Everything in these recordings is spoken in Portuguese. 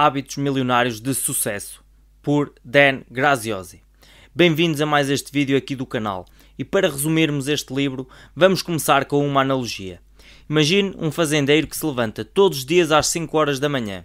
Hábitos Milionários de Sucesso, por Dan Graziosi. Bem-vindos a mais este vídeo aqui do canal. E para resumirmos este livro, vamos começar com uma analogia. Imagine um fazendeiro que se levanta todos os dias às 5 horas da manhã.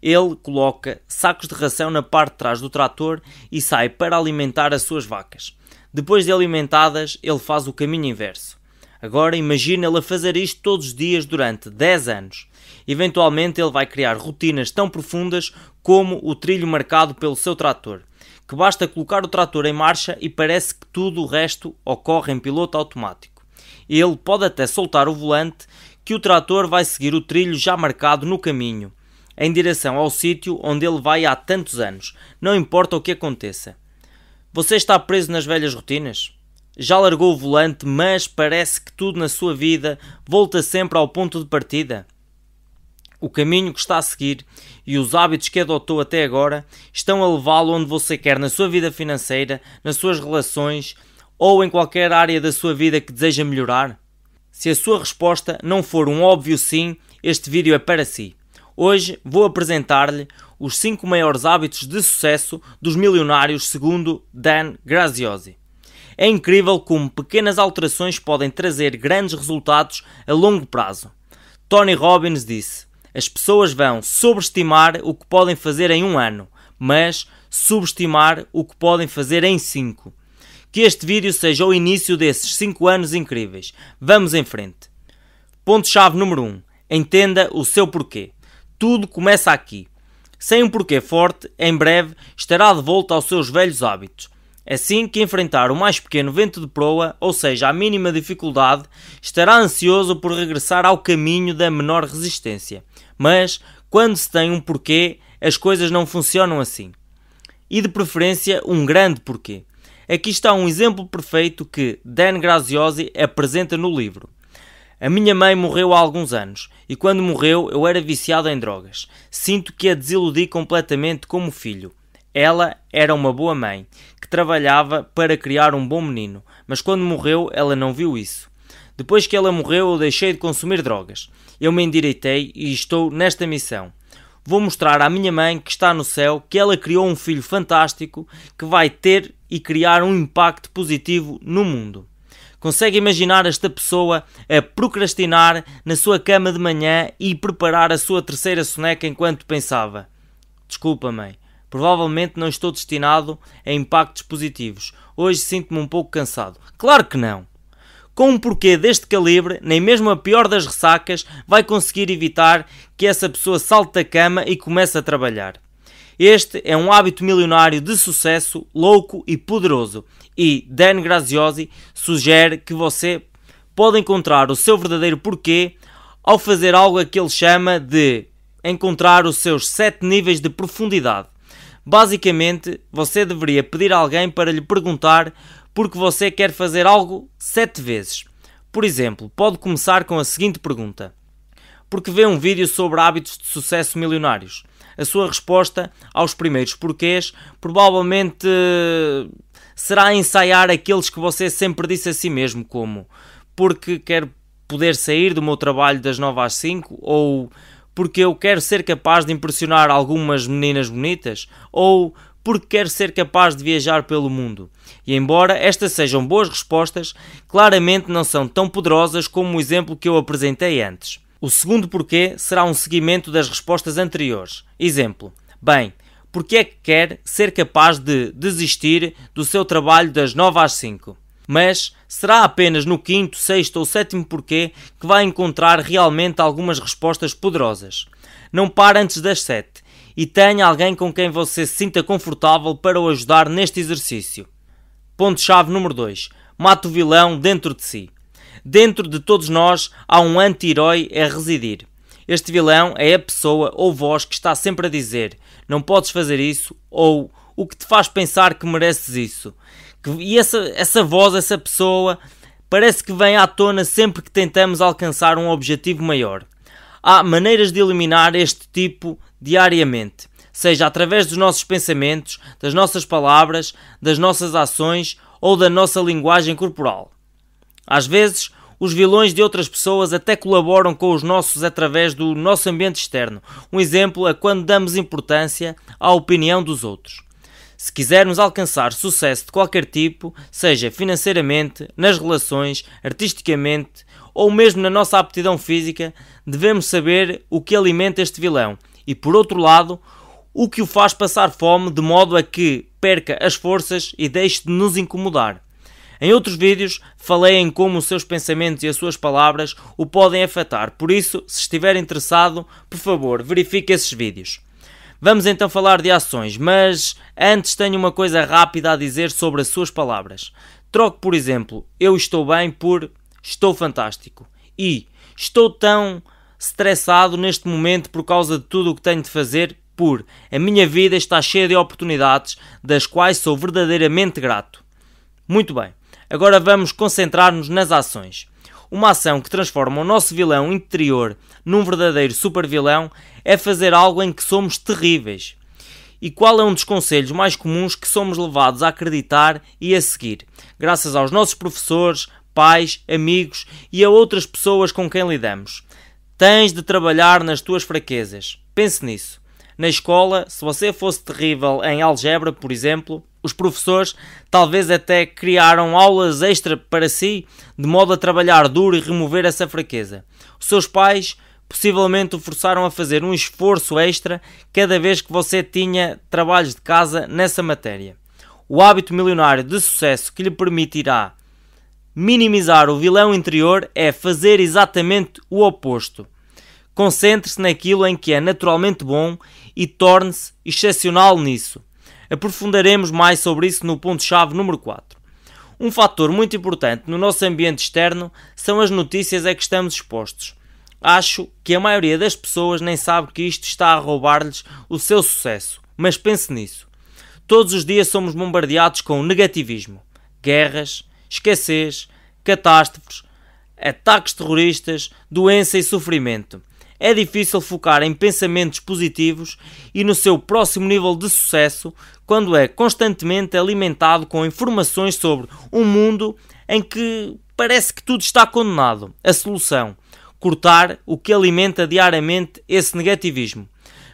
Ele coloca sacos de ração na parte de trás do trator e sai para alimentar as suas vacas. Depois de alimentadas, ele faz o caminho inverso. Agora imagine ele a fazer isto todos os dias durante 10 anos. Eventualmente ele vai criar rotinas tão profundas como o trilho marcado pelo seu trator, que basta colocar o trator em marcha e parece que tudo o resto ocorre em piloto automático. Ele pode até soltar o volante que o trator vai seguir o trilho já marcado no caminho, em direção ao sítio onde ele vai há tantos anos, não importa o que aconteça. Você está preso nas velhas rotinas? Já largou o volante, mas parece que tudo na sua vida volta sempre ao ponto de partida? O caminho que está a seguir e os hábitos que adotou até agora estão a levá-lo onde você quer na sua vida financeira, nas suas relações ou em qualquer área da sua vida que deseja melhorar? Se a sua resposta não for um óbvio sim, este vídeo é para si. Hoje vou apresentar-lhe os 5 maiores hábitos de sucesso dos milionários segundo Dan Graziosi. É incrível como pequenas alterações podem trazer grandes resultados a longo prazo. Tony Robbins disse: as pessoas vão sobreestimar o que podem fazer em um ano, mas subestimar o que podem fazer em cinco. Que este vídeo seja o início desses 5 anos incríveis. Vamos em frente. Ponto-chave número 1. Um, entenda o seu porquê. Tudo começa aqui. Sem um porquê forte, em breve estará de volta aos seus velhos hábitos. Assim que enfrentar o mais pequeno vento de proa, ou seja, a mínima dificuldade, estará ansioso por regressar ao caminho da menor resistência. Mas, quando se tem um porquê, as coisas não funcionam assim. E de preferência, um grande porquê. Aqui está um exemplo perfeito que Dan Graziosi apresenta no livro. A minha mãe morreu há alguns anos e quando morreu eu era viciado em drogas. Sinto que a desiludi completamente como filho. Ela era uma boa mãe que trabalhava para criar um bom menino, mas quando morreu ela não viu isso. Depois que ela morreu, eu deixei de consumir drogas. Eu me endireitei e estou nesta missão. Vou mostrar à minha mãe que está no céu que ela criou um filho fantástico que vai ter e criar um impacto positivo no mundo. Consegue imaginar esta pessoa a procrastinar na sua cama de manhã e preparar a sua terceira soneca enquanto pensava: Desculpa, mãe, provavelmente não estou destinado a impactos positivos. Hoje sinto-me um pouco cansado. Claro que não! Com um porquê deste calibre, nem mesmo a pior das ressacas vai conseguir evitar que essa pessoa salte da cama e comece a trabalhar. Este é um hábito milionário de sucesso, louco e poderoso, e Dan Graziosi sugere que você pode encontrar o seu verdadeiro porquê ao fazer algo que ele chama de encontrar os seus sete níveis de profundidade. Basicamente, você deveria pedir a alguém para lhe perguntar porque você quer fazer algo sete vezes. Por exemplo, pode começar com a seguinte pergunta: Porque vê um vídeo sobre hábitos de sucesso milionários? A sua resposta aos primeiros porquês provavelmente será ensaiar aqueles que você sempre disse a si mesmo, como porque quero poder sair do meu trabalho das 9 às 5 ou porque eu quero ser capaz de impressionar algumas meninas bonitas ou porque quer ser capaz de viajar pelo mundo. E embora estas sejam boas respostas, claramente não são tão poderosas como o exemplo que eu apresentei antes. O segundo porquê será um seguimento das respostas anteriores. Exemplo: Bem, porque é que quer ser capaz de desistir do seu trabalho das 9 às 5? Mas será apenas no quinto, sexto ou sétimo porquê que vai encontrar realmente algumas respostas poderosas. Não para antes das 7 e tenha alguém com quem você se sinta confortável para o ajudar neste exercício. Ponto-chave número 2. Mate o vilão dentro de si. Dentro de todos nós há um anti-herói a residir. Este vilão é a pessoa ou voz que está sempre a dizer: não podes fazer isso ou o que te faz pensar que mereces isso. E essa, essa voz, essa pessoa, parece que vem à tona sempre que tentamos alcançar um objetivo maior. Há maneiras de eliminar este tipo diariamente, seja através dos nossos pensamentos, das nossas palavras, das nossas ações ou da nossa linguagem corporal. Às vezes, Os vilões de outras pessoas até colaboram com os nossos através do nosso ambiente externo. Um exemplo é quando damos importância à opinião dos outros. Se quisermos alcançar sucesso de qualquer tipo, seja financeiramente, nas relações, artisticamente ou mesmo na nossa aptidão física, devemos saber o que alimenta este vilão e, por outro lado, o que o faz passar fome de modo a que perca as forças e deixe de nos incomodar. Em outros vídeos falei em como os seus pensamentos e as suas palavras o podem afetar, por isso, se estiver interessado, por favor, verifique esses vídeos. Vamos então falar de ações, mas antes tenho uma coisa rápida a dizer sobre as suas palavras. Troque, por exemplo, eu estou bem por estou fantástico e estou tão estressado neste momento por causa de tudo o que tenho de fazer por a minha vida está cheia de oportunidades das quais sou verdadeiramente grato. Muito bem. Agora vamos concentrar-nos nas ações. Uma ação que transforma o nosso vilão interior num verdadeiro super vilão é fazer algo em que somos terríveis. E qual é um dos conselhos mais comuns que somos levados a acreditar e a seguir, graças aos nossos professores, pais, amigos e a outras pessoas com quem lidamos? Tens de trabalhar nas tuas fraquezas. Pense nisso. Na escola, se você fosse terrível em algebra, por exemplo, os professores talvez até criaram aulas extra para si, de modo a trabalhar duro e remover essa fraqueza. Os seus pais possivelmente o forçaram a fazer um esforço extra cada vez que você tinha trabalhos de casa nessa matéria. O hábito milionário de sucesso que lhe permitirá minimizar o vilão interior é fazer exatamente o oposto. Concentre-se naquilo em que é naturalmente bom e torne-se excepcional nisso. Aprofundaremos mais sobre isso no ponto-chave número 4. Um fator muito importante no nosso ambiente externo são as notícias a que estamos expostos. Acho que a maioria das pessoas nem sabe que isto está a roubar-lhes o seu sucesso, mas pense nisso. Todos os dias somos bombardeados com negativismo, guerras, escassez, catástrofes, ataques terroristas, doença e sofrimento é difícil focar em pensamentos positivos e no seu próximo nível de sucesso quando é constantemente alimentado com informações sobre um mundo em que parece que tudo está condenado. A solução: cortar o que alimenta diariamente esse negativismo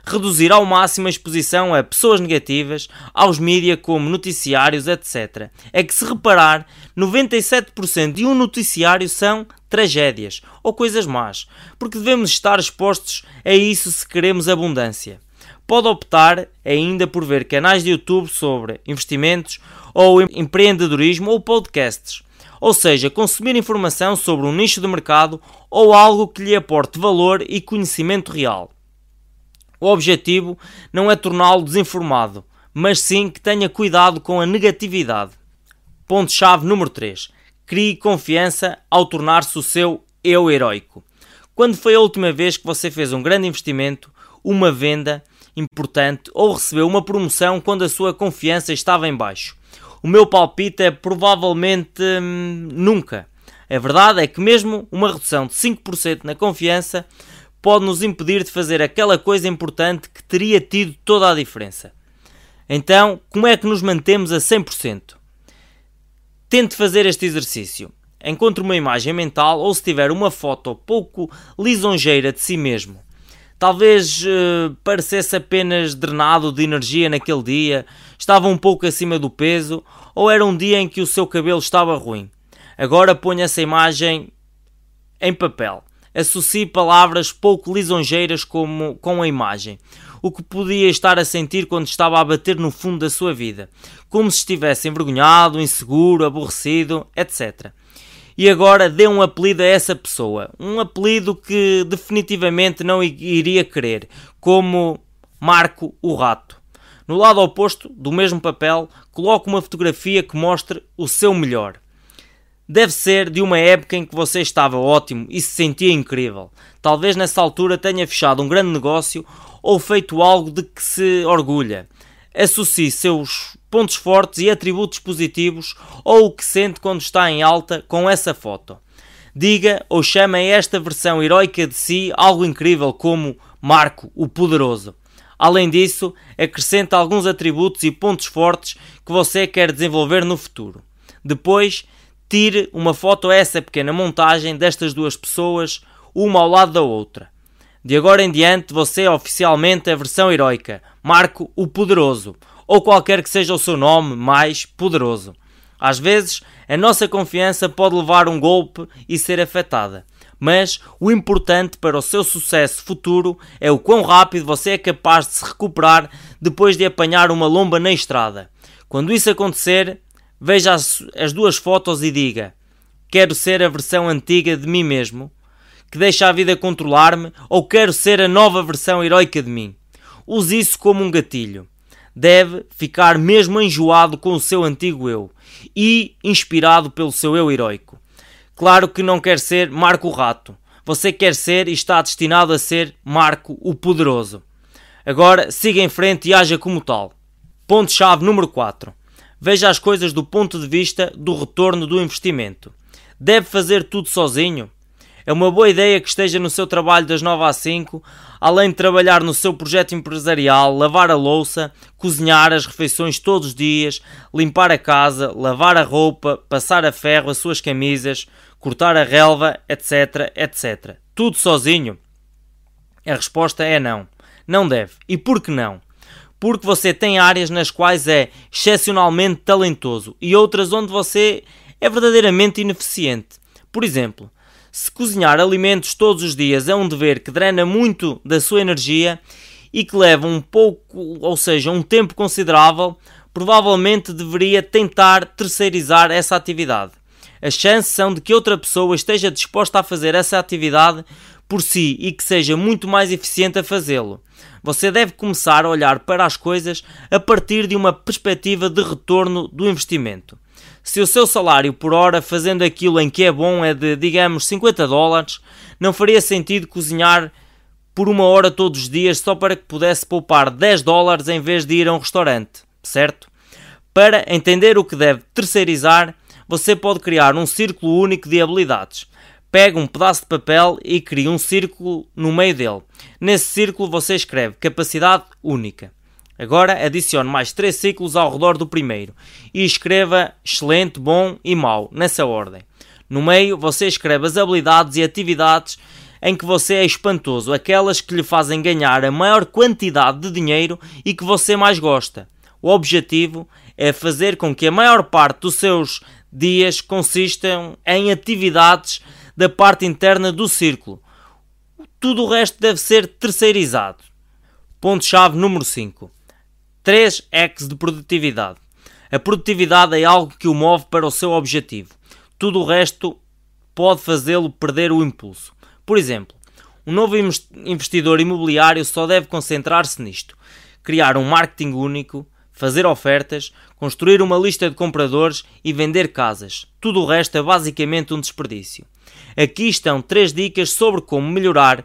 reduzir ao máximo a exposição a pessoas negativas, aos mídias como noticiários, etc. É que se reparar, 97% de um noticiário são tragédias ou coisas más, porque devemos estar expostos a isso se queremos abundância. Pode optar ainda por ver canais de YouTube sobre investimentos ou empreendedorismo ou podcasts. Ou seja, consumir informação sobre um nicho de mercado ou algo que lhe aporte valor e conhecimento real. O objetivo não é torná-lo desinformado, mas sim que tenha cuidado com a negatividade. Ponto-chave número 3. Crie confiança ao tornar-se o seu eu heróico. Quando foi a última vez que você fez um grande investimento, uma venda importante ou recebeu uma promoção quando a sua confiança estava em baixo? O meu palpite é provavelmente hum, nunca. A verdade é que mesmo uma redução de 5% na confiança pode nos impedir de fazer aquela coisa importante que teria tido toda a diferença. Então, como é que nos mantemos a 100%? Tente fazer este exercício. Encontre uma imagem mental ou se tiver uma foto pouco lisonjeira de si mesmo. Talvez uh, parecesse apenas drenado de energia naquele dia, estava um pouco acima do peso ou era um dia em que o seu cabelo estava ruim. Agora ponha essa imagem em papel associe palavras pouco lisonjeiras como, com a imagem. O que podia estar a sentir quando estava a bater no fundo da sua vida, como se estivesse envergonhado, inseguro, aborrecido, etc. E agora dê um apelido a essa pessoa, um apelido que definitivamente não iria querer, como Marco o Rato. No lado oposto do mesmo papel, coloque uma fotografia que mostre o seu melhor. Deve ser de uma época em que você estava ótimo e se sentia incrível. Talvez nessa altura tenha fechado um grande negócio ou feito algo de que se orgulha. Associe seus pontos fortes e atributos positivos ou o que sente quando está em alta com essa foto. Diga ou chame a esta versão heroica de si algo incrível como Marco, o Poderoso. Além disso, acrescente alguns atributos e pontos fortes que você quer desenvolver no futuro. Depois, tire uma foto a essa pequena montagem destas duas pessoas, uma ao lado da outra. De agora em diante, você é oficialmente a versão heroica, Marco o Poderoso, ou qualquer que seja o seu nome mais poderoso. Às vezes, a nossa confiança pode levar um golpe e ser afetada. Mas o importante para o seu sucesso futuro é o quão rápido você é capaz de se recuperar depois de apanhar uma lomba na estrada. Quando isso acontecer, veja as, as duas fotos e diga: Quero ser a versão antiga de mim mesmo, que deixa a vida controlar-me, ou quero ser a nova versão heroica de mim. Use isso como um gatilho. Deve ficar mesmo enjoado com o seu antigo eu e inspirado pelo seu eu heroico. Claro que não quer ser Marco o Rato. Você quer ser e está destinado a ser Marco o Poderoso. Agora siga em frente e haja como tal. Ponto-chave número 4. Veja as coisas do ponto de vista do retorno do investimento. Deve fazer tudo sozinho? É uma boa ideia que esteja no seu trabalho das 9 às 5, além de trabalhar no seu projeto empresarial, lavar a louça, cozinhar as refeições todos os dias, limpar a casa, lavar a roupa, passar a ferro as suas camisas, cortar a relva, etc, etc. Tudo sozinho? A resposta é não. Não deve. E por que não? Porque você tem áreas nas quais é excepcionalmente talentoso e outras onde você é verdadeiramente ineficiente. Por exemplo, se cozinhar alimentos todos os dias é um dever que drena muito da sua energia e que leva um pouco, ou seja, um tempo considerável, provavelmente deveria tentar terceirizar essa atividade. As chances são de que outra pessoa esteja disposta a fazer essa atividade por si e que seja muito mais eficiente a fazê-lo. Você deve começar a olhar para as coisas a partir de uma perspectiva de retorno do investimento. Se o seu salário por hora fazendo aquilo em que é bom é de, digamos, 50 dólares, não faria sentido cozinhar por uma hora todos os dias só para que pudesse poupar 10 dólares em vez de ir a um restaurante, certo? Para entender o que deve terceirizar, você pode criar um círculo único de habilidades. Pega um pedaço de papel e cria um círculo no meio dele. Nesse círculo você escreve capacidade única. Agora adicione mais três ciclos ao redor do primeiro e escreva excelente, bom e mau, nessa ordem. No meio você escreve as habilidades e atividades em que você é espantoso, aquelas que lhe fazem ganhar a maior quantidade de dinheiro e que você mais gosta. O objetivo é fazer com que a maior parte dos seus dias consistam em atividades da parte interna do círculo. Tudo o resto deve ser terceirizado. Ponto-chave número 5. 3 X de produtividade. A produtividade é algo que o move para o seu objetivo. Tudo o resto pode fazê-lo perder o impulso. Por exemplo, um novo investidor imobiliário só deve concentrar-se nisto: criar um marketing único, fazer ofertas, construir uma lista de compradores e vender casas. Tudo o resto é basicamente um desperdício. Aqui estão três dicas sobre como melhorar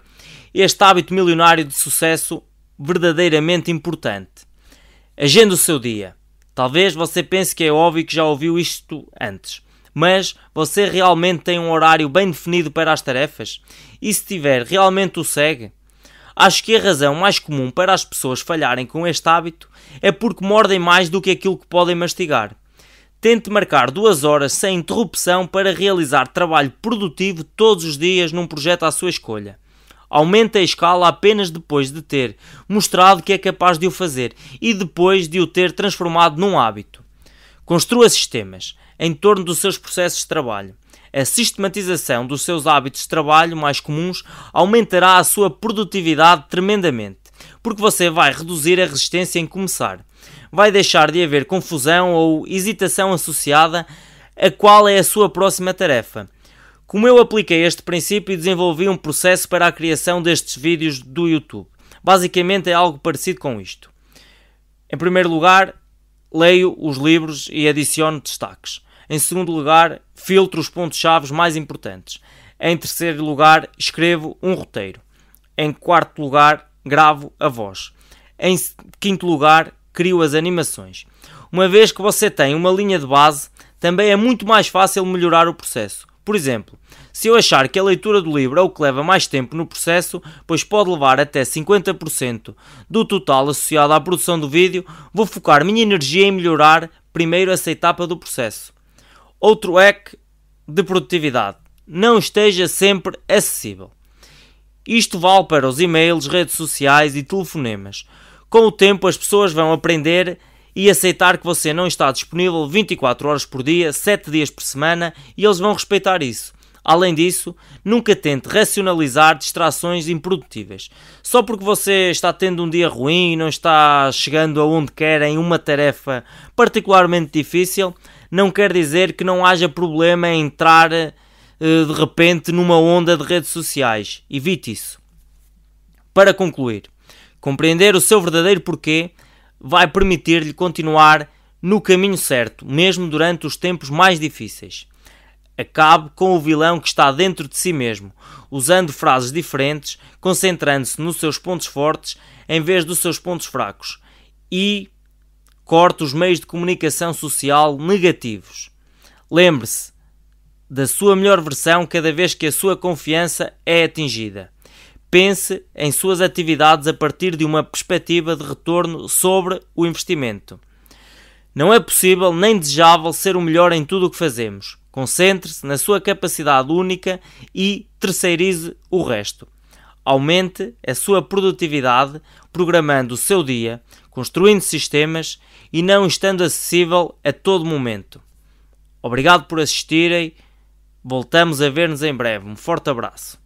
este hábito milionário de sucesso verdadeiramente importante. Agenda o seu dia. Talvez você pense que é óbvio que já ouviu isto antes, mas você realmente tem um horário bem definido para as tarefas? E se tiver, realmente o segue? Acho que a razão mais comum para as pessoas falharem com este hábito é porque mordem mais do que aquilo que podem mastigar. Tente marcar duas horas sem interrupção para realizar trabalho produtivo todos os dias num projeto à sua escolha aumenta a escala apenas depois de ter mostrado que é capaz de o fazer e depois de o ter transformado num hábito. Construa sistemas em torno dos seus processos de trabalho. A sistematização dos seus hábitos de trabalho mais comuns aumentará a sua produtividade tremendamente, porque você vai reduzir a resistência em começar. Vai deixar de haver confusão ou hesitação associada a qual é a sua próxima tarefa como eu apliquei este princípio e desenvolvi um processo para a criação destes vídeos do YouTube. Basicamente é algo parecido com isto. Em primeiro lugar, leio os livros e adiciono destaques. Em segundo lugar, filtro os pontos-chave mais importantes. Em terceiro lugar, escrevo um roteiro. Em quarto lugar, gravo a voz. Em quinto lugar, crio as animações. Uma vez que você tem uma linha de base, também é muito mais fácil melhorar o processo. Por exemplo, se eu achar que a leitura do livro é o que leva mais tempo no processo, pois pode levar até 50% do total associado à produção do vídeo, vou focar minha energia em melhorar primeiro essa etapa do processo. Outro hack de produtividade. Não esteja sempre acessível. Isto vale para os e-mails, redes sociais e telefonemas. Com o tempo, as pessoas vão aprender e aceitar que você não está disponível 24 horas por dia, 7 dias por semana e eles vão respeitar isso. Além disso, nunca tente racionalizar distrações improdutíveis. Só porque você está tendo um dia ruim e não está chegando aonde quer em uma tarefa particularmente difícil, não quer dizer que não haja problema em entrar eh, de repente numa onda de redes sociais. Evite isso. Para concluir, compreender o seu verdadeiro porquê vai permitir-lhe continuar no caminho certo, mesmo durante os tempos mais difíceis. Acabe com o vilão que está dentro de si mesmo, usando frases diferentes, concentrando-se nos seus pontos fortes em vez dos seus pontos fracos. E corte os meios de comunicação social negativos. Lembre-se da sua melhor versão cada vez que a sua confiança é atingida. Pense em suas atividades a partir de uma perspectiva de retorno sobre o investimento. Não é possível nem desejável ser o melhor em tudo o que fazemos. Concentre-se na sua capacidade única e terceirize o resto. Aumente a sua produtividade programando o seu dia, construindo sistemas e não estando acessível a todo momento. Obrigado por assistirem. Voltamos a ver-nos em breve. Um forte abraço.